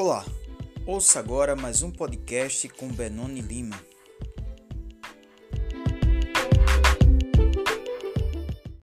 Olá, ouça agora mais um podcast com Benoni Lima.